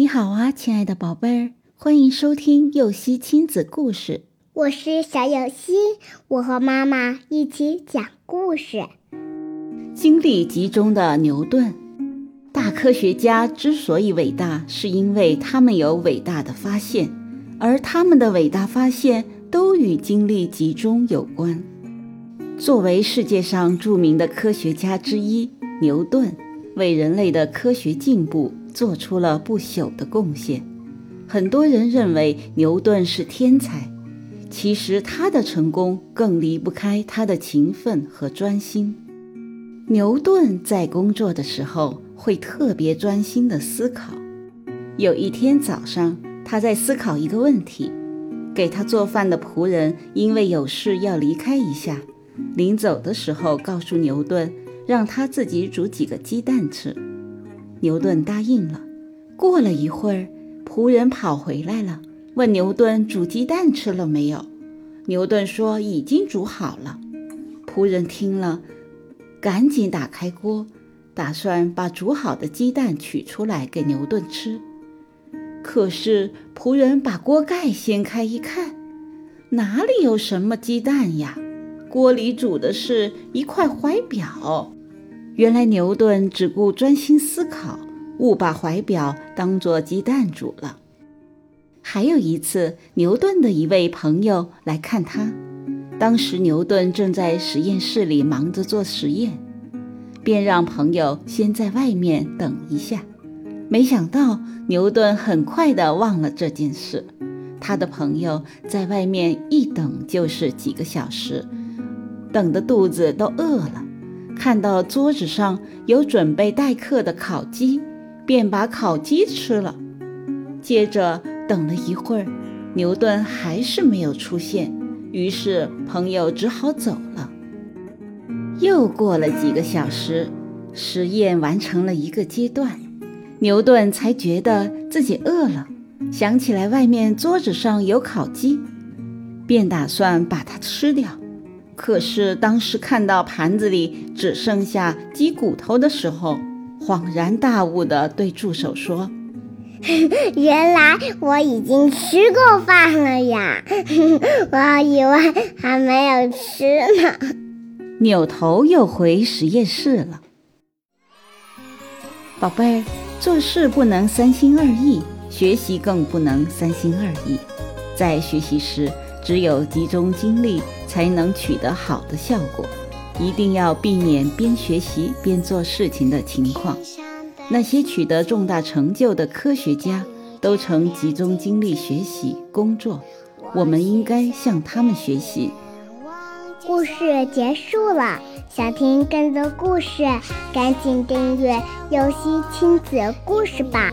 你好啊，亲爱的宝贝儿，欢迎收听幼熙亲子故事。我是小幼熙，我和妈妈一起讲故事。精力集中的牛顿，大科学家之所以伟大，是因为他们有伟大的发现，而他们的伟大发现都与精力集中有关。作为世界上著名的科学家之一，牛顿为人类的科学进步。做出了不朽的贡献。很多人认为牛顿是天才，其实他的成功更离不开他的勤奋和专心。牛顿在工作的时候会特别专心地思考。有一天早上，他在思考一个问题。给他做饭的仆人因为有事要离开一下，临走的时候告诉牛顿，让他自己煮几个鸡蛋吃。牛顿答应了。过了一会儿，仆人跑回来了，问牛顿煮鸡蛋吃了没有。牛顿说已经煮好了。仆人听了，赶紧打开锅，打算把煮好的鸡蛋取出来给牛顿吃。可是仆人把锅盖掀开一看，哪里有什么鸡蛋呀？锅里煮的是一块怀表。原来牛顿只顾专心思考，误把怀表当作鸡蛋煮了。还有一次，牛顿的一位朋友来看他，当时牛顿正在实验室里忙着做实验，便让朋友先在外面等一下。没想到牛顿很快地忘了这件事，他的朋友在外面一等就是几个小时，等的肚子都饿了。看到桌子上有准备待客的烤鸡，便把烤鸡吃了。接着等了一会儿，牛顿还是没有出现，于是朋友只好走了。又过了几个小时，实验完成了一个阶段，牛顿才觉得自己饿了，想起来外面桌子上有烤鸡，便打算把它吃掉。可是当时看到盘子里只剩下鸡骨头的时候，恍然大悟地对助手说：“原来我已经吃过饭了呀！我以为还没有吃呢。”扭头又回实验室了。宝贝儿，做事不能三心二意，学习更不能三心二意。在学习时，只有集中精力。才能取得好的效果，一定要避免边学习边做事情的情况。那些取得重大成就的科学家都曾集中精力学习工作，我们应该向他们学习。故事结束了，想听更多故事，赶紧订阅“游戏亲子故事”吧。